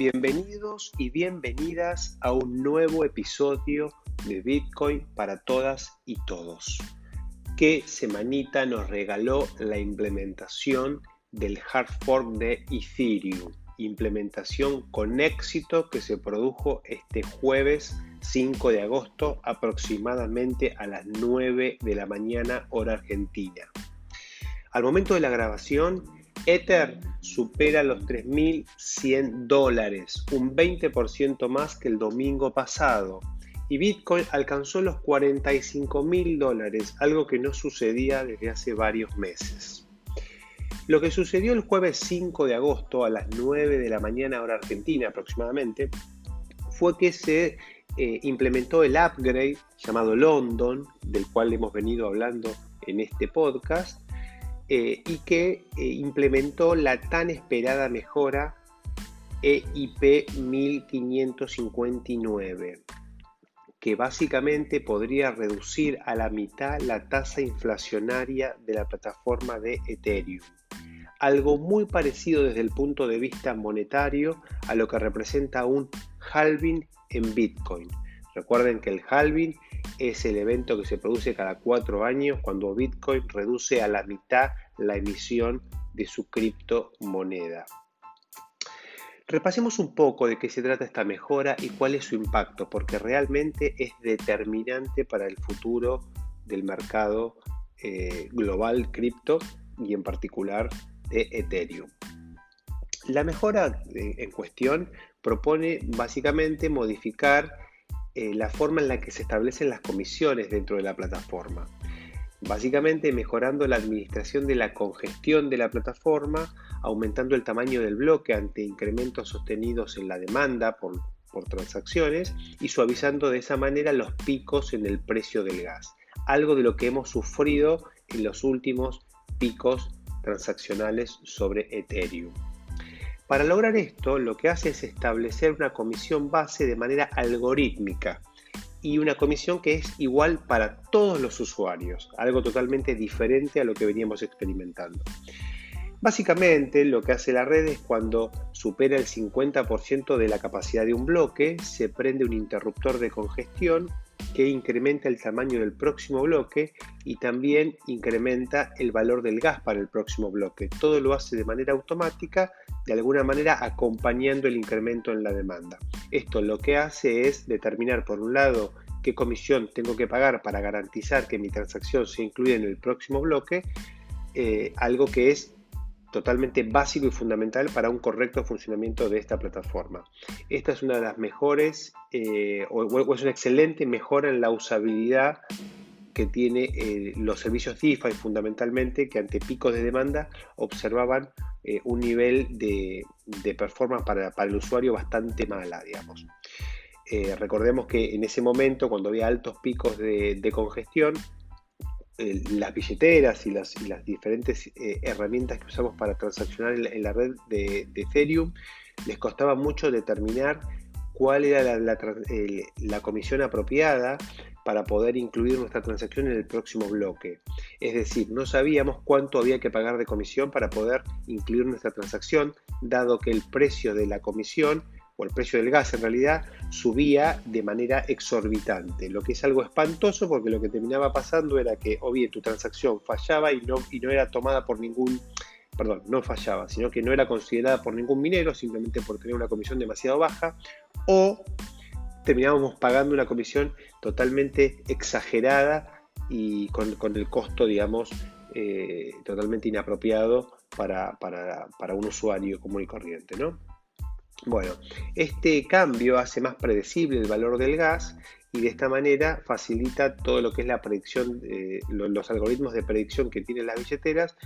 Bienvenidos y bienvenidas a un nuevo episodio de Bitcoin para todas y todos. ¿Qué semanita nos regaló la implementación del hard fork de Ethereum? Implementación con éxito que se produjo este jueves 5 de agosto aproximadamente a las 9 de la mañana hora argentina. Al momento de la grabación, Ether supera los 3.100 dólares, un 20% más que el domingo pasado. Y Bitcoin alcanzó los 45.000 dólares, algo que no sucedía desde hace varios meses. Lo que sucedió el jueves 5 de agosto a las 9 de la mañana hora argentina aproximadamente fue que se eh, implementó el upgrade llamado London, del cual hemos venido hablando en este podcast, eh, y que eh, implementó la tan esperada mejora EIP 1559, que básicamente podría reducir a la mitad la tasa inflacionaria de la plataforma de Ethereum. Algo muy parecido desde el punto de vista monetario a lo que representa un halving en Bitcoin. Recuerden que el halving es el evento que se produce cada cuatro años cuando Bitcoin reduce a la mitad la emisión de su criptomoneda. Repasemos un poco de qué se trata esta mejora y cuál es su impacto, porque realmente es determinante para el futuro del mercado eh, global cripto y en particular de Ethereum. La mejora en cuestión propone básicamente modificar eh, la forma en la que se establecen las comisiones dentro de la plataforma. Básicamente mejorando la administración de la congestión de la plataforma, aumentando el tamaño del bloque ante incrementos sostenidos en la demanda por, por transacciones y suavizando de esa manera los picos en el precio del gas. Algo de lo que hemos sufrido en los últimos picos transaccionales sobre Ethereum. Para lograr esto, lo que hace es establecer una comisión base de manera algorítmica y una comisión que es igual para todos los usuarios, algo totalmente diferente a lo que veníamos experimentando. Básicamente lo que hace la red es cuando supera el 50% de la capacidad de un bloque, se prende un interruptor de congestión que incrementa el tamaño del próximo bloque y también incrementa el valor del gas para el próximo bloque. Todo lo hace de manera automática, de alguna manera acompañando el incremento en la demanda. Esto lo que hace es determinar, por un lado, qué comisión tengo que pagar para garantizar que mi transacción se incluya en el próximo bloque, eh, algo que es totalmente básico y fundamental para un correcto funcionamiento de esta plataforma. Esta es una de las mejores eh, o, es una excelente mejora en la usabilidad que tiene eh, los servicios DeFi fundamentalmente que ante picos de demanda observaban eh, un nivel de, performance para, el usuario bastante mala, digamos. recordemos que en ese momento, cuando había altos picos de congestión, las billeteras y las, las diferentes eh, herramientas que usamos para transaccionar en la, red de, Ethereum, les costaba mucho determinar cuál era la, comisión apropiada para poder incluir nuestra transacción en el próximo bloque. Es decir, no sabíamos cuánto había que pagar de comisión para poder incluir nuestra transacción, dado que el precio de la comisión o el precio del gas en realidad subía de manera exorbitante, lo que es algo espantoso porque lo que terminaba pasando era que o bien tu transacción fallaba y no, y no era tomada por ningún, perdón, no fallaba, sino que no era considerada por ningún minero simplemente por tener una comisión demasiado baja, o terminábamos pagando una comisión totalmente exagerada y con, el costo, digamos, eh, totalmente inapropiado para, para, para un usuario común y corriente, ¿no? Bueno, este cambio hace más predecible el valor del gas y de esta manera facilita todo lo que es la predicción, los algoritmos de predicción que tienen las billeteras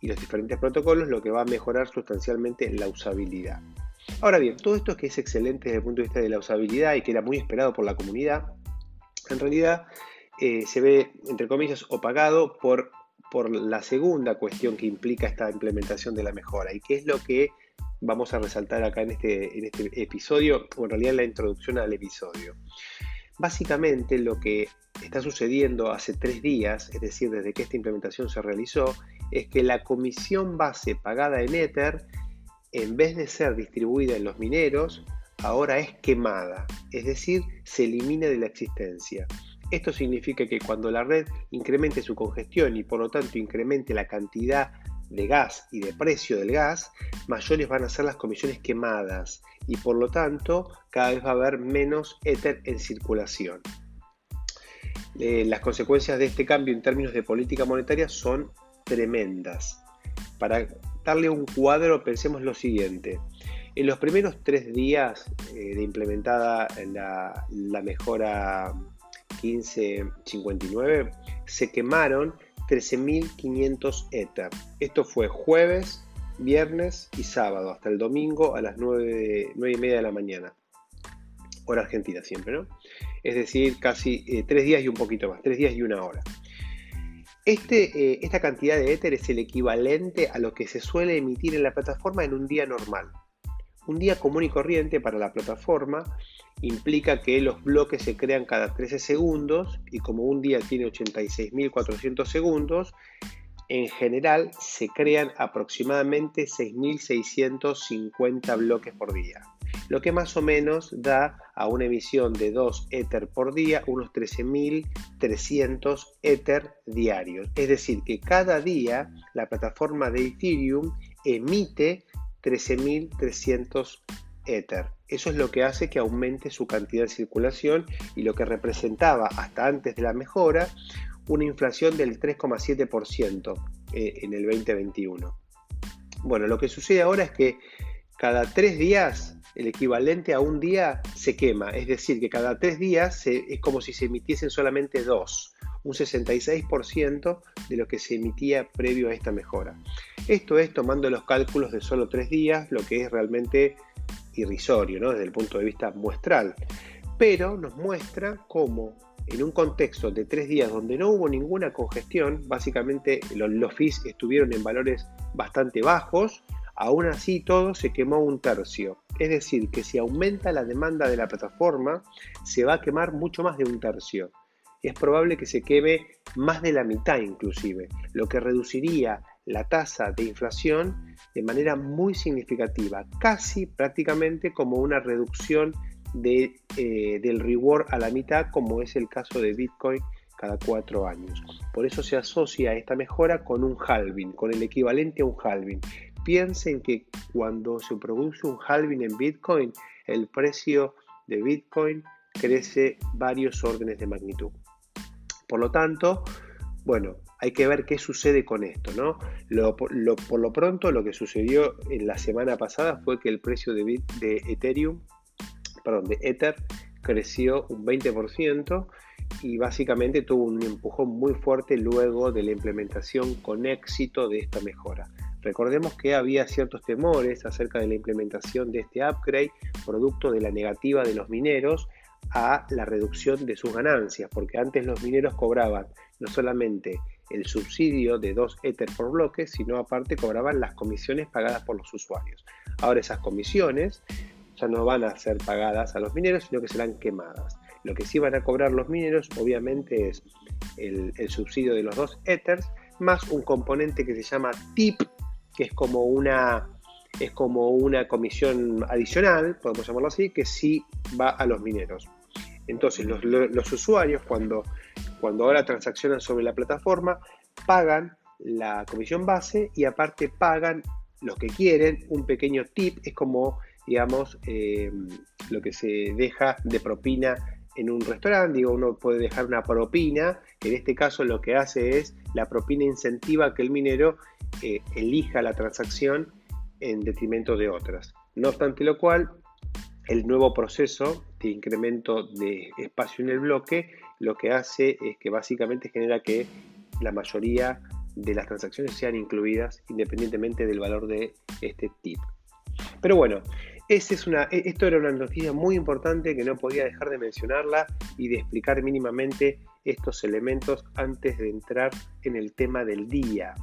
y los diferentes protocolos, lo que va a mejorar sustancialmente la usabilidad. Ahora bien, todo esto que es excelente desde el punto de vista de la usabilidad y que era muy esperado por la comunidad, en realidad eh, se ve, entre comillas, opagado por, por la segunda cuestión que implica esta implementación de la mejora y que es lo que vamos a resaltar acá en este, este episodio, o en realidad la introducción al episodio. Básicamente lo que está sucediendo hace tres días, es decir, desde que esta implementación se realizó, es que la comisión base pagada en Ether en vez de ser distribuida en los mineros, ahora es quemada, es decir, se elimina de la existencia. Esto significa que cuando la red incremente su congestión y por lo tanto incremente la cantidad de gas y de precio del gas, mayores van a ser las comisiones quemadas y por lo tanto cada vez va a haber menos éter en circulación. Eh, las consecuencias de este cambio en términos de política monetaria son tremendas. Para darle un cuadro, pensemos lo siguiente. En los primeros tres días eh, de implementada la, la mejora 1559, se quemaron 13.500 Ether. Esto fue jueves, viernes y sábado, hasta el domingo a las 9, 9 y media de la mañana. Hora argentina siempre, ¿no? Es decir, casi eh, tres días y un poquito más, tres días y una hora. Este, eh, esta cantidad de Ether es el equivalente a lo que se suele emitir en la plataforma en un día normal. Un día común y corriente para la plataforma implica que los bloques se crean cada 13 segundos y como un día tiene 86.400 segundos, en general se crean aproximadamente 6.650 bloques por día, lo que más o menos da a una emisión de 2 Ether por día unos 13.300 Ether diarios. Es decir, que cada día la plataforma de Ethereum emite 13.300 Eso es lo que hace que aumente su cantidad de circulación y lo que representaba hasta antes de la mejora una inflación del 3,7% eh, en el 2021. Bueno, lo que sucede ahora es que cada tres días el equivalente a un día se quema, es decir, que cada tres días es como si se emitiesen solamente dos, un 66% de lo que se emitía previo a esta mejora. Esto es tomando los cálculos de solo tres días, lo que es realmente irrisorio ¿no? desde el punto de vista muestral, pero nos muestra cómo en un contexto de tres días donde no hubo ninguna congestión, básicamente los, los fees estuvieron en valores bastante bajos, aún así todo se quemó un tercio. Es decir, que si aumenta la demanda de la plataforma, se va a quemar mucho más de un tercio. Es probable que se queme más de la mitad inclusive, lo que reduciría la tasa de inflación de manera muy significativa, casi prácticamente como una reducción de, eh, del reward a la mitad, como es el caso de Bitcoin cada cuatro años. Por eso se asocia esta mejora con un halving, con el equivalente a un halving. Piensen que cuando se produce un halving en Bitcoin, el precio de Bitcoin crece varios órdenes de magnitud. Por lo tanto, bueno, hay que ver qué sucede con esto, ¿no? por lo pronto, lo que sucedió en la semana pasada fue que el precio de, de Ethereum, perdón, de Ether, creció un 20% y básicamente tuvo un empujón muy fuerte luego de la implementación con éxito de esta mejora. Recordemos que había ciertos temores acerca de la implementación de este upgrade, producto de la negativa de los mineros a la reducción de sus ganancias, porque antes los mineros cobraban no solamente el subsidio de 2 Ether por bloque, sino aparte cobraban las comisiones pagadas por los usuarios. Ahora esas comisiones ya no van a ser pagadas a los mineros, sino que serán quemadas. Lo que sí van a cobrar los mineros, obviamente, es el, subsidio de los 2 Ethers, más un componente que se llama TIP, que es como una, es como una comisión adicional, podemos llamarlo así, que sí va a los mineros. Entonces, los, los usuarios, cuando cuando ahora transaccionan sobre la plataforma, pagan la comisión base y aparte pagan los que quieren un pequeño tip, es como, digamos, eh, lo que se deja de propina en un restaurante, digo, uno puede dejar una propina, en este caso lo que hace es la propina incentiva que el minero eh, elija la transacción en detrimento de otras. No obstante lo cual, el nuevo proceso de incremento de espacio en el bloque lo que hace es que básicamente genera que la mayoría de las transacciones sean incluidas independientemente del valor de este tip. Pero bueno, es una, e, esto era una noticia muy importante que no podía dejar de mencionarla y de explicar mínimamente estos elementos antes de entrar en el tema del día.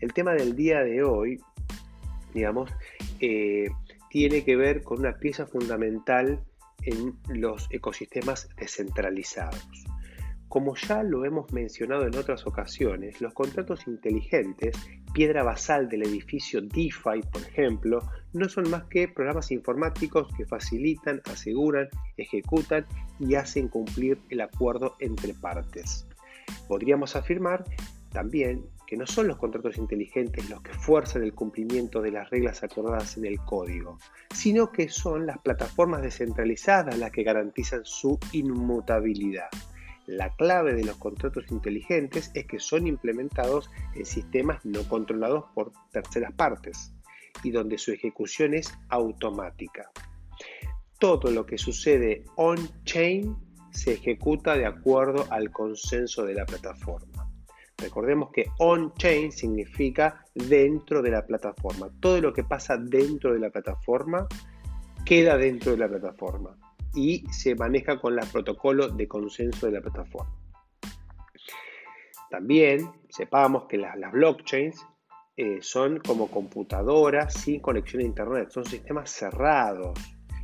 El tema del día de hoy, digamos, eh, tiene que ver con una pieza fundamental en los ecosistemas descentralizados. Como ya lo hemos mencionado en otras ocasiones, los contratos inteligentes, piedra basal del edificio DeFi, por ejemplo, no son más que programas informáticos que facilitan, aseguran, ejecutan y hacen cumplir el acuerdo entre partes. Podríamos afirmar también que no son los contratos inteligentes los que fuerzan el cumplimiento de las reglas acordadas en el código, sino que son las plataformas descentralizadas las que garantizan su inmutabilidad. La clave de los contratos inteligentes es que son implementados en sistemas no controlados por terceras partes y donde su ejecución es automática. Todo lo que sucede on-chain se ejecuta de acuerdo al consenso de la plataforma. Recordemos que on-chain significa dentro de la plataforma. Todo lo que pasa dentro de la plataforma queda dentro de la plataforma y se maneja con los protocolos de consenso de la plataforma. También sepamos que las, blockchains eh, son como computadoras sin conexión a Internet, son sistemas cerrados.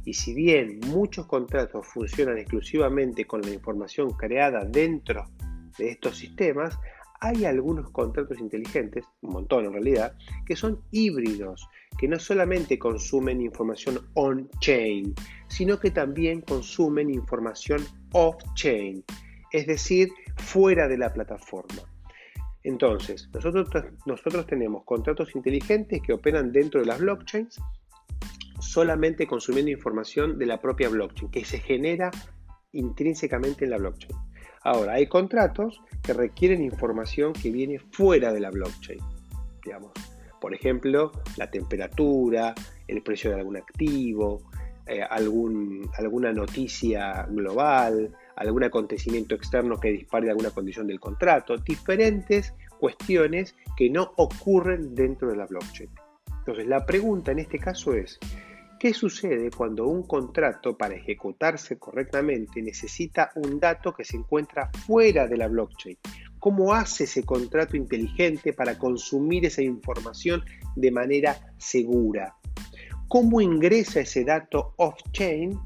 Y si bien muchos contratos funcionan exclusivamente con la información creada dentro de estos sistemas, hay algunos contratos inteligentes, un montón en realidad, que son híbridos, que no solamente consumen información on-chain, sino que también consumen información off-chain, es decir, fuera de la plataforma. Entonces, nosotros, nosotros tenemos contratos inteligentes que operan dentro de las blockchains, solamente consumiendo información de la propia blockchain, que se genera intrínsecamente en la blockchain. Ahora, hay contratos que requieren información que viene fuera de la blockchain. Digamos. Por ejemplo, la temperatura, el precio de algún activo, eh, algún, alguna noticia global, algún acontecimiento externo que dispare alguna condición del contrato, diferentes cuestiones que no ocurren dentro de la blockchain. Entonces, la pregunta en este caso es, ¿Qué sucede cuando un contrato para ejecutarse correctamente necesita un dato que se encuentra fuera de la blockchain? ¿Cómo hace ese contrato inteligente para consumir esa información de manera segura? ¿Cómo ingresa ese dato off-chain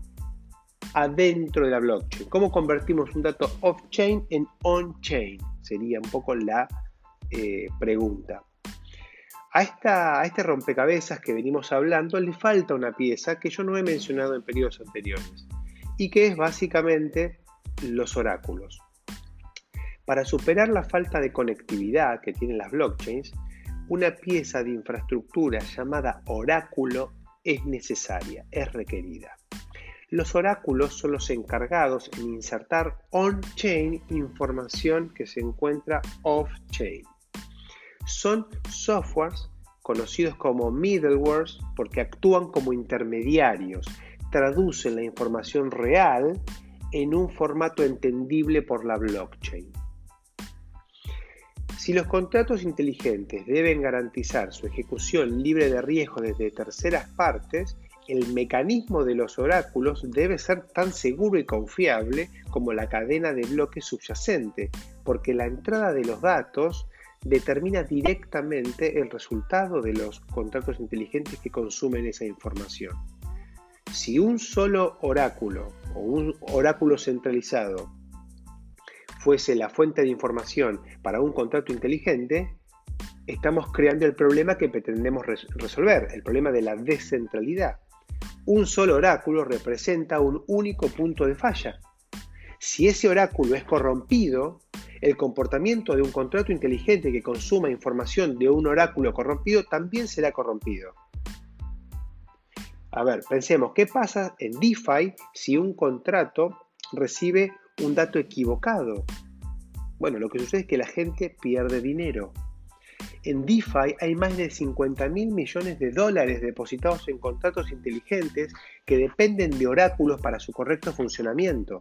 adentro de la blockchain? ¿Cómo convertimos un dato off-chain en on-chain? Sería un poco la eh, pregunta. A, a este rompecabezas que venimos hablando le falta una pieza que yo no he mencionado en periodos anteriores y que es básicamente los oráculos. Para superar la falta de conectividad que tienen las blockchains, una pieza de infraestructura llamada oráculo es necesaria, es requerida. Los oráculos son los encargados en insertar on-chain información que se encuentra off-chain son softwares conocidos como middlewares porque actúan como intermediarios, traducen la información real en un formato entendible por la blockchain. Si los contratos inteligentes deben garantizar su ejecución libre de riesgo desde terceras partes, el mecanismo de los oráculos debe ser tan seguro y confiable como la cadena de bloques subyacente, porque la entrada de los datos determina directamente el resultado de los contratos inteligentes que consumen esa información. Si un solo oráculo o un oráculo centralizado fuese la fuente de información para un contrato inteligente, estamos creando el problema que pretendemos resolver, el problema de la descentralidad. Un solo oráculo representa un único punto de falla. Si ese oráculo es corrompido, el comportamiento de un contrato inteligente que consuma información de un oráculo corrompido también será corrompido. A ver, pensemos, ¿qué pasa en DeFi si un contrato recibe un dato equivocado? Bueno, lo que sucede es que la gente pierde dinero. En DeFi hay más de 50 mil millones de dólares depositados en contratos inteligentes que dependen de oráculos para su correcto funcionamiento.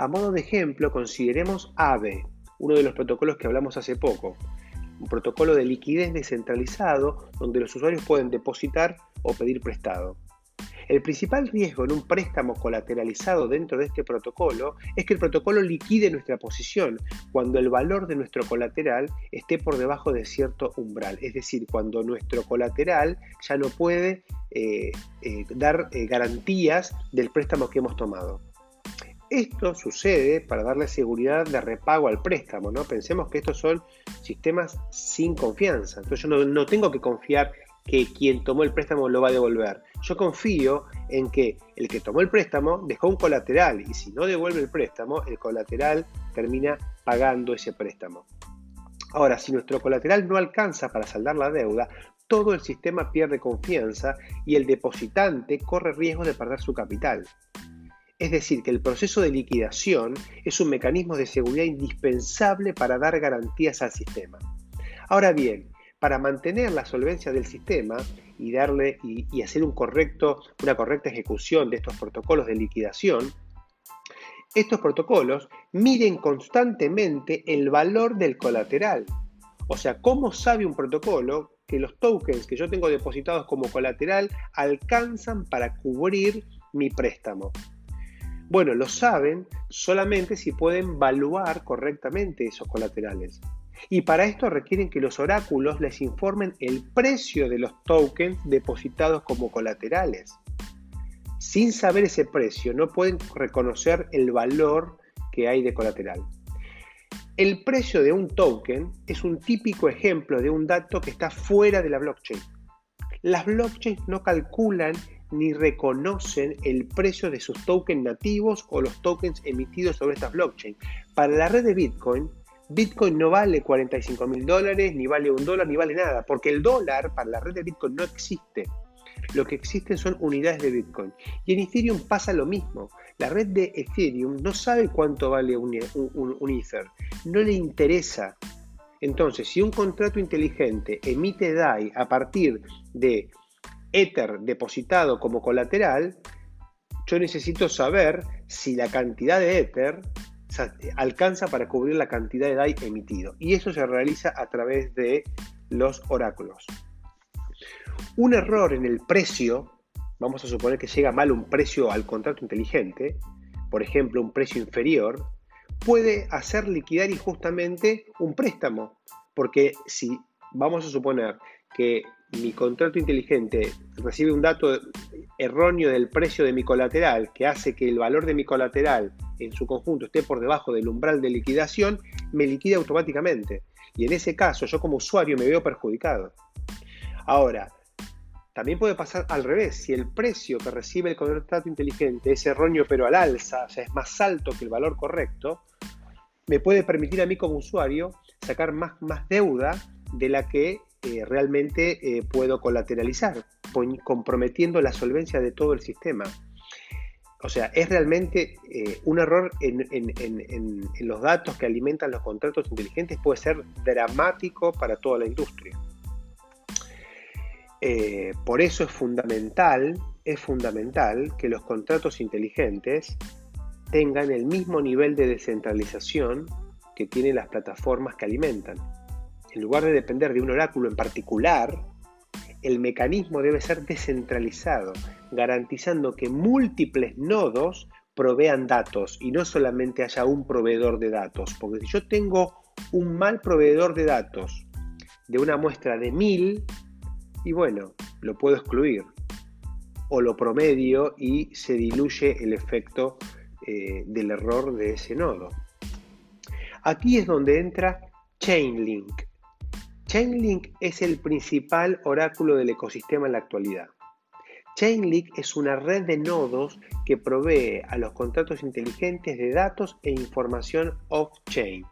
A modo de ejemplo, consideremos AVE, uno de los protocolos que hablamos hace poco, un protocolo de liquidez descentralizado donde los usuarios pueden depositar o pedir prestado. El principal riesgo en un préstamo colateralizado dentro de este protocolo es que el protocolo liquide nuestra posición cuando el valor de nuestro colateral esté por debajo de cierto umbral, es decir, cuando nuestro colateral ya no puede eh, eh, dar eh, garantías del préstamo que hemos tomado. Esto sucede para darle seguridad de repago al préstamo, ¿no? Pensemos que estos son sistemas sin confianza. Entonces yo no, tengo que confiar que quien tomó el préstamo lo va a devolver. Yo confío en que el que tomó el préstamo dejó un colateral y si no devuelve el préstamo, el colateral termina pagando ese préstamo. Ahora, si nuestro colateral no alcanza para saldar la deuda, todo el sistema pierde confianza y el depositante corre riesgo de perder su capital. Es decir, que el proceso de liquidación es un mecanismo de seguridad indispensable para dar garantías al sistema. Ahora bien, para mantener la solvencia del sistema y darle y, hacer correcto, una correcta ejecución de estos protocolos de liquidación, estos protocolos miden constantemente el valor del colateral. O sea, ¿cómo sabe un protocolo que los tokens que yo tengo depositados como colateral alcanzan para cubrir mi préstamo? Bueno, lo saben solamente si pueden evaluar correctamente esos colaterales. Y para esto requieren que los oráculos les informen el precio de los tokens depositados como colaterales. Sin saber ese precio, no pueden reconocer el valor que hay de colateral. El precio de un token es un típico ejemplo de un dato que está fuera de la blockchain. Las blockchains no calculan ni reconocen el precio de sus tokens nativos o los tokens emitidos sobre estas blockchain. Para la red de Bitcoin, Bitcoin no vale 45 mil dólares, ni vale un dólar, ni vale nada, porque el dólar para la red de Bitcoin no existe. Lo que existen son unidades de Bitcoin. Y en Ethereum pasa lo mismo. La red de Ethereum no sabe cuánto vale un, un Ether. No le interesa. Entonces, si un contrato inteligente emite DAI a partir de Ether depositado como colateral, yo necesito saber si la cantidad de Ether alcanza para cubrir la cantidad de DAI emitido. Y eso se realiza a través de los oráculos. Un error en el precio, vamos a suponer que llega mal un precio al contrato inteligente, por ejemplo un precio inferior, puede hacer liquidar injustamente un préstamo. Porque si vamos a suponer que mi contrato inteligente recibe un dato erróneo del precio de mi colateral que hace que el valor de mi colateral en su conjunto esté por debajo del umbral de liquidación, me liquida automáticamente. Y en ese caso yo como usuario me veo perjudicado. Ahora, también puede pasar al revés. Si el precio que recibe el contrato inteligente es erróneo pero al alza, o sea, es más alto que el valor correcto, me puede permitir a mí como usuario sacar más, más deuda de la que eh, realmente eh, puedo colateralizar, comprometiendo la solvencia de todo el sistema. O sea, es realmente eh, un error en, los datos que alimentan los contratos inteligentes, puede ser dramático para toda la industria. por eso es fundamental, es fundamental que los contratos inteligentes tengan el mismo nivel de descentralización que tienen las plataformas que alimentan en lugar de depender de un oráculo en particular, el mecanismo debe ser descentralizado, garantizando que múltiples nodos provean datos y no solamente haya un proveedor de datos. Porque si yo tengo un mal proveedor de datos de una muestra de mil, y bueno, lo puedo excluir. O lo promedio y se diluye el efecto eh, del error de ese nodo. Aquí es donde entra Chainlink. Chainlink es el principal oráculo del ecosistema en la actualidad. Chainlink es una red de nodos que provee a los contratos inteligentes de datos e información off-chain.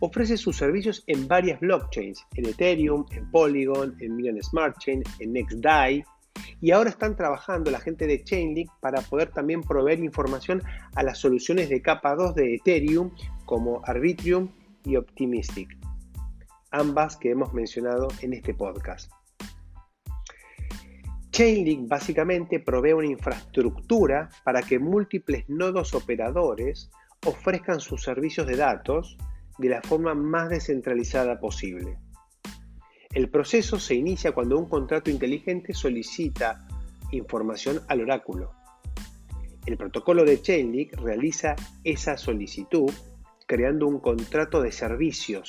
Ofrece sus servicios en varias blockchains, en Ethereum, en Polygon, en Million Smart Chain, en NextDAI, y ahora están trabajando la gente de Chainlink para poder también proveer información a las soluciones de capa 2 de Ethereum como Arbitrium y Optimistic ambas que hemos mencionado en este podcast. Chainlink básicamente provee una infraestructura para que múltiples nodos operadores ofrezcan sus servicios de datos de la forma más descentralizada posible. El proceso se inicia cuando un contrato inteligente solicita información al oráculo. El protocolo de Chainlink realiza esa solicitud creando un contrato de servicios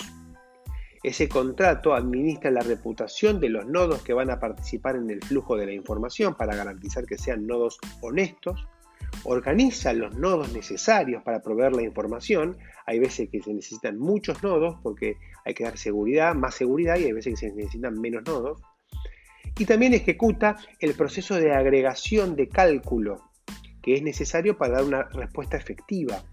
ese contrato administra la reputación de los nodos que van a participar en el flujo de la información para garantizar que sean nodos honestos, organiza los nodos necesarios para proveer la información. Hay veces que se necesitan muchos nodos porque hay que dar seguridad, más seguridad, y hay veces que se necesitan menos nodos. Y también ejecuta el proceso de agregación de cálculo que es necesario para dar una respuesta efectiva.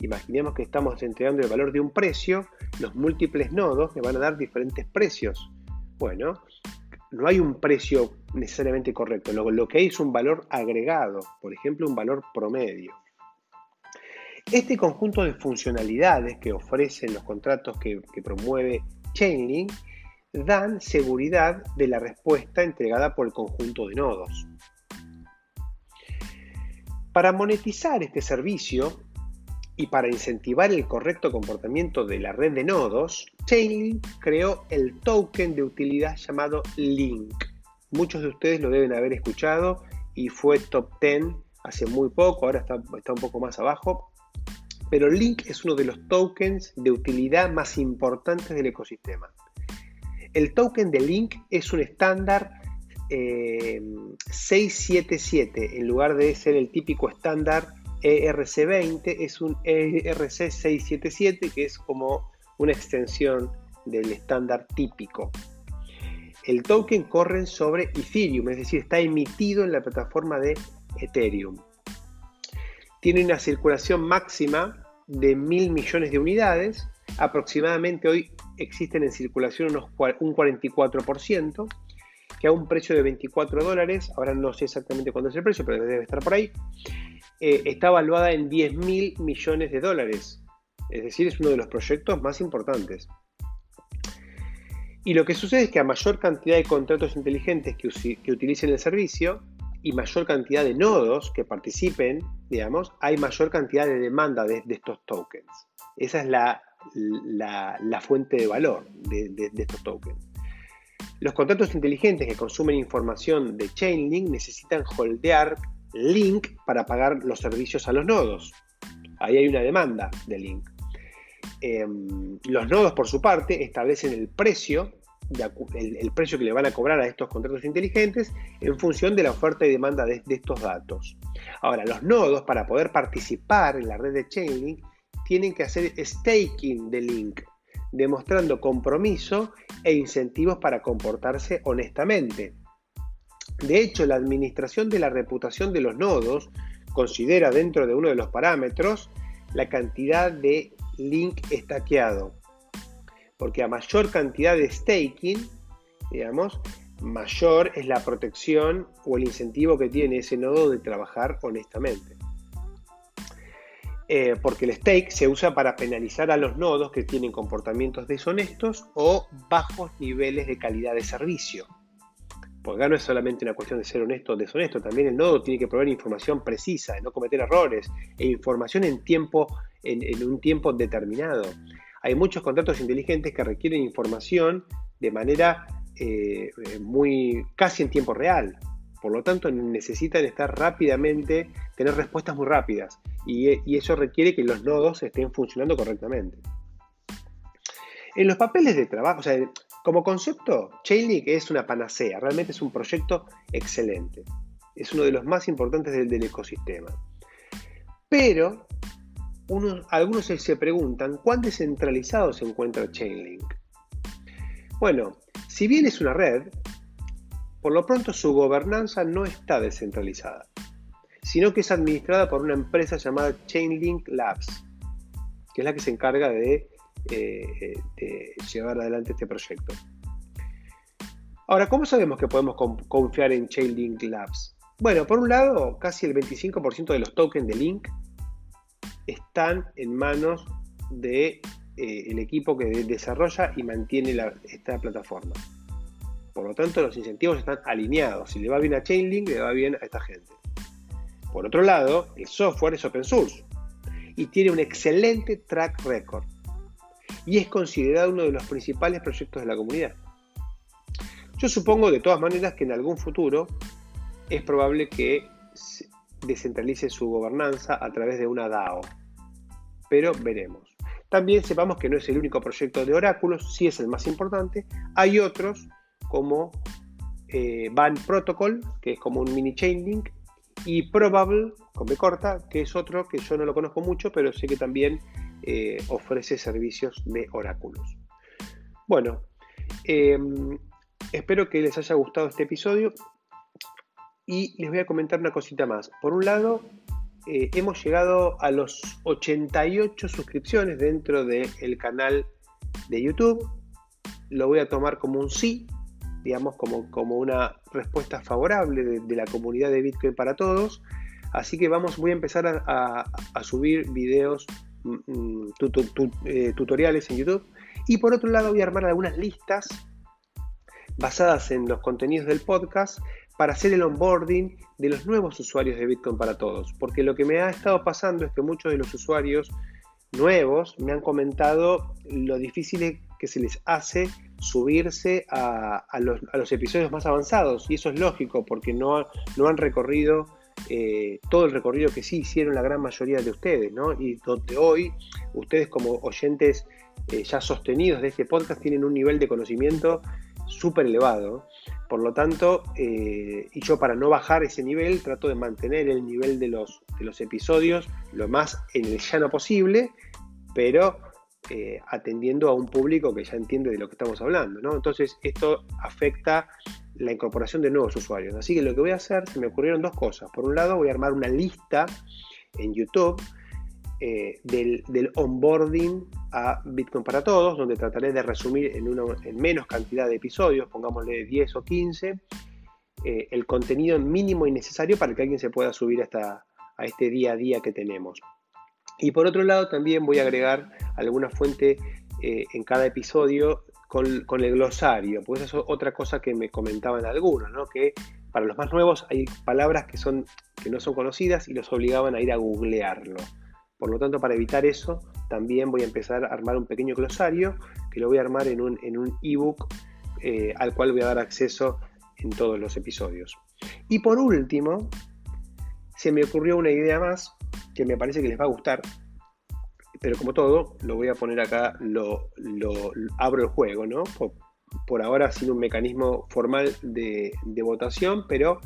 Imaginemos que estamos entregando el valor de un precio, los múltiples nodos me van a dar diferentes precios. Bueno, no hay un precio necesariamente correcto, lo, que hay es un valor agregado, por ejemplo, un valor promedio. Este conjunto de funcionalidades que ofrecen los contratos que, promueve Chainlink dan seguridad de la respuesta entregada por el conjunto de nodos. Para monetizar este servicio, y para incentivar el correcto comportamiento de la red de nodos, Chainlink creó el token de utilidad llamado Link. Muchos de ustedes lo deben haber escuchado y fue top 10 hace muy poco, ahora está, un poco más abajo. Pero Link es uno de los tokens de utilidad más importantes del ecosistema. El token de Link es un estándar 677 eh, en lugar de ser el típico estándar ERC20 es un ERC677 que es como una extensión del estándar típico. El token corre sobre Ethereum, es decir, está emitido en la plataforma de Ethereum. Tiene una circulación máxima de mil millones de unidades. Aproximadamente hoy existen en circulación unos, un 44%, que a un precio de 24 dólares, ahora no sé exactamente cuándo es el precio, pero debe estar por ahí, eh, está evaluada en 10 mil millones de dólares. Es decir, es uno de los proyectos más importantes. Y lo que sucede es que a mayor cantidad de contratos inteligentes que, utilicen el servicio y mayor cantidad de nodos que participen, digamos, hay mayor cantidad de demanda de, estos tokens. Esa es la, fuente de valor de, de, estos tokens. Los contratos inteligentes que consumen información de Chainlink necesitan holdear Link para pagar los servicios a los nodos. Ahí hay una demanda de Link. Em, los nodos, por su parte, establecen el precio, el, precio que le van a cobrar a estos contratos inteligentes en función de la oferta y demanda de, de estos datos. Ahora, los nodos, para poder participar en la red de Chainlink, tienen que hacer staking de Link, demostrando compromiso e incentivos para comportarse honestamente. De hecho, la administración de la reputación de los nodos considera dentro de uno de los parámetros la cantidad de link estaqueado. Porque a mayor cantidad de staking, digamos, mayor es la protección o el incentivo que tiene ese nodo de trabajar honestamente. Eh, porque el stake se usa para penalizar a los nodos que tienen comportamientos deshonestos o bajos niveles de calidad de servicio. Acá no es solamente una cuestión de ser honesto o deshonesto, también el nodo tiene que proveer información precisa, de no cometer errores, e información en, tiempo, en, un tiempo determinado. Hay muchos contratos inteligentes que requieren información de manera eh, muy casi en tiempo real. Por lo tanto, necesitan estar rápidamente, tener respuestas muy rápidas. Y, y eso requiere que los nodos estén funcionando correctamente. En los papeles de trabajo, o sea, como concepto, Chainlink es una panacea, realmente es un proyecto excelente. Es uno de los más importantes del, ecosistema. Pero algunos se preguntan cuán descentralizado se encuentra Chainlink. Bueno, si bien es una red, por lo pronto su gobernanza no está descentralizada, sino que es administrada por una empresa llamada Chainlink Labs, que es la que se encarga de eh, de llevar adelante este proyecto. Ahora, ¿cómo sabemos que podemos confiar en Chainlink Labs? Bueno, por un lado, casi el 25% de los tokens de Link están en manos del de, eh, equipo que desarrolla y mantiene esta plataforma. Por lo tanto, los incentivos están alineados. Si le va bien a Chainlink, le va bien a esta gente. Por otro lado, el software es open source y tiene un excelente track record y es considerado uno de los principales proyectos de la comunidad. Yo supongo de todas maneras que en algún futuro es probable que descentralice su gobernanza a través de una DAO, pero veremos. También sepamos que no es el único proyecto de oráculos, sí es el más importante. Hay otros como eh, Protocol, que es como un mini Chainlink, y Probable, con B corta, que es otro que yo no lo conozco mucho, pero sé que también eh, ofrece servicios de oráculos. Bueno, em, espero que les haya gustado este episodio y les voy a comentar una cosita más. Por un lado, eh, hemos llegado a los 88 suscripciones dentro del canal de YouTube. Lo voy a tomar como un sí, digamos, como, como una respuesta favorable de, la comunidad de Bitcoin para todos. Así que vamos, voy a empezar a, subir videos, mm, mm, eh, tutoriales en YouTube. Y por otro lado voy a armar algunas listas basadas en los contenidos del podcast para hacer el onboarding de los nuevos usuarios de Bitcoin para todos. Porque lo que me ha estado pasando es que muchos de los usuarios nuevos me han comentado lo difícil que se les hace subirse a, los, episodios más avanzados. Y eso es lógico porque no, no han recorrido eh, todo el recorrido que sí hicieron la gran mayoría de ustedes. ¿no? Y donde hoy ustedes como oyentes eh, ya sostenidos de este podcast tienen un nivel de conocimiento súper elevado. Por lo tanto, eh, y yo para no bajar ese nivel, trato de mantener el nivel de los, de los episodios lo más en el llano posible, pero atendiendo a un público que ya entiende de lo que estamos hablando. ¿no? Entonces, esto afecta la incorporación de nuevos usuarios. Así que lo que voy a hacer, se me ocurrieron dos cosas. Por un lado, voy a armar una lista en YouTube eh, del, onboarding a Bitcoin para todos, donde trataré de resumir en, en menos cantidad de episodios, pongámosle 10 o 15, eh, el contenido mínimo y necesario para que alguien se pueda subir hasta, a este día a día que tenemos. Y por otro lado, también voy a agregar alguna fuente eh, en cada episodio con, el glosario, porque esa es otra cosa que me comentaban algunos, ¿no? que para los más nuevos hay palabras que, son, que no son conocidas y los obligaban a ir a googlearlo. Por lo tanto, para evitar eso, también voy a empezar a armar un pequeño glosario que lo voy a armar en un en ebook eh, al cual voy a dar acceso en todos los episodios. Y por último, se me ocurrió una idea más que me parece que les va a gustar, pero como todo, lo voy a poner acá, lo, abro el juego, ¿no? Por, ahora sin un mecanismo formal de, de votación, pero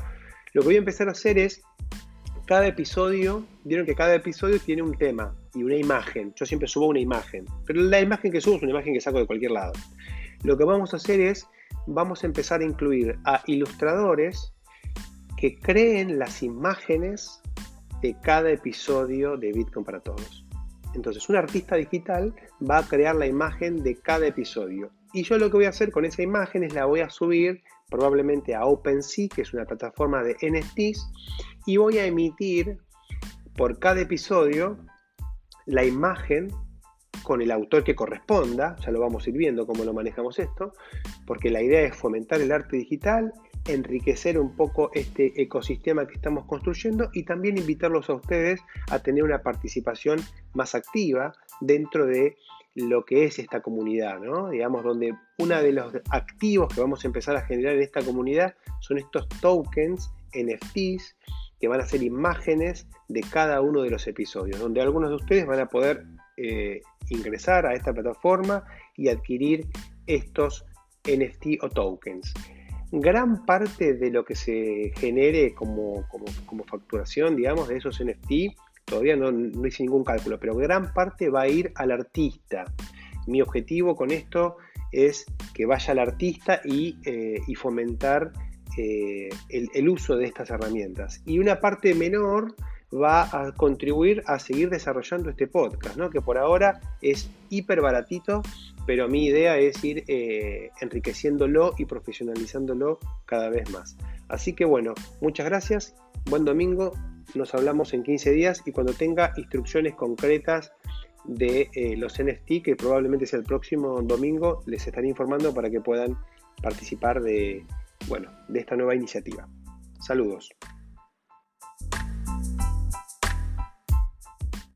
lo que voy a empezar a hacer es cada episodio, vieron que cada episodio tiene un tema y una imagen. Yo siempre subo una imagen, pero la imagen que subo es una imagen que saco de cualquier lado. Lo que vamos a hacer es, vamos a empezar a incluir a ilustradores que creen las imágenes de cada episodio de Bitcoin para Todos. Entonces, un artista digital va a crear la imagen de cada episodio. Y yo lo que voy a hacer con esa imagen es la voy a subir probablemente a OpenSea, que es una plataforma de NFTs, y voy a emitir por cada episodio la imagen con el autor que corresponda, ya lo vamos a ir viendo cómo lo manejamos esto, porque la idea es fomentar el arte digital, enriquecer un poco este ecosistema que estamos construyendo y también invitarlos a ustedes a tener una participación más activa dentro de lo que es esta comunidad, ¿no? Digamos, donde uno de los activos que vamos a empezar a generar en esta comunidad son estos tokens, NFTs, que van a ser imágenes de cada uno de los episodios, donde algunos de ustedes van a poder eh, ingresar a esta plataforma y adquirir estos NFT o tokens. Gran parte de lo que se genere como, como, facturación, digamos, de esos NFT, todavía no, hice ningún cálculo, pero gran parte va a ir al artista. Mi objetivo con esto es que vaya al artista y, eh, fomentar eh, el, uso de estas herramientas. Y una parte menor va a contribuir a seguir desarrollando este podcast, ¿no? que por ahora es hiper baratito, pero mi idea es ir eh, enriqueciéndolo y profesionalizándolo cada vez más. Así que bueno, muchas gracias, buen domingo, nos hablamos en 15 días y cuando tenga instrucciones concretas de eh, los NFT, que probablemente sea el próximo domingo, les estaré informando para que puedan participar de, bueno, de esta nueva iniciativa. Saludos.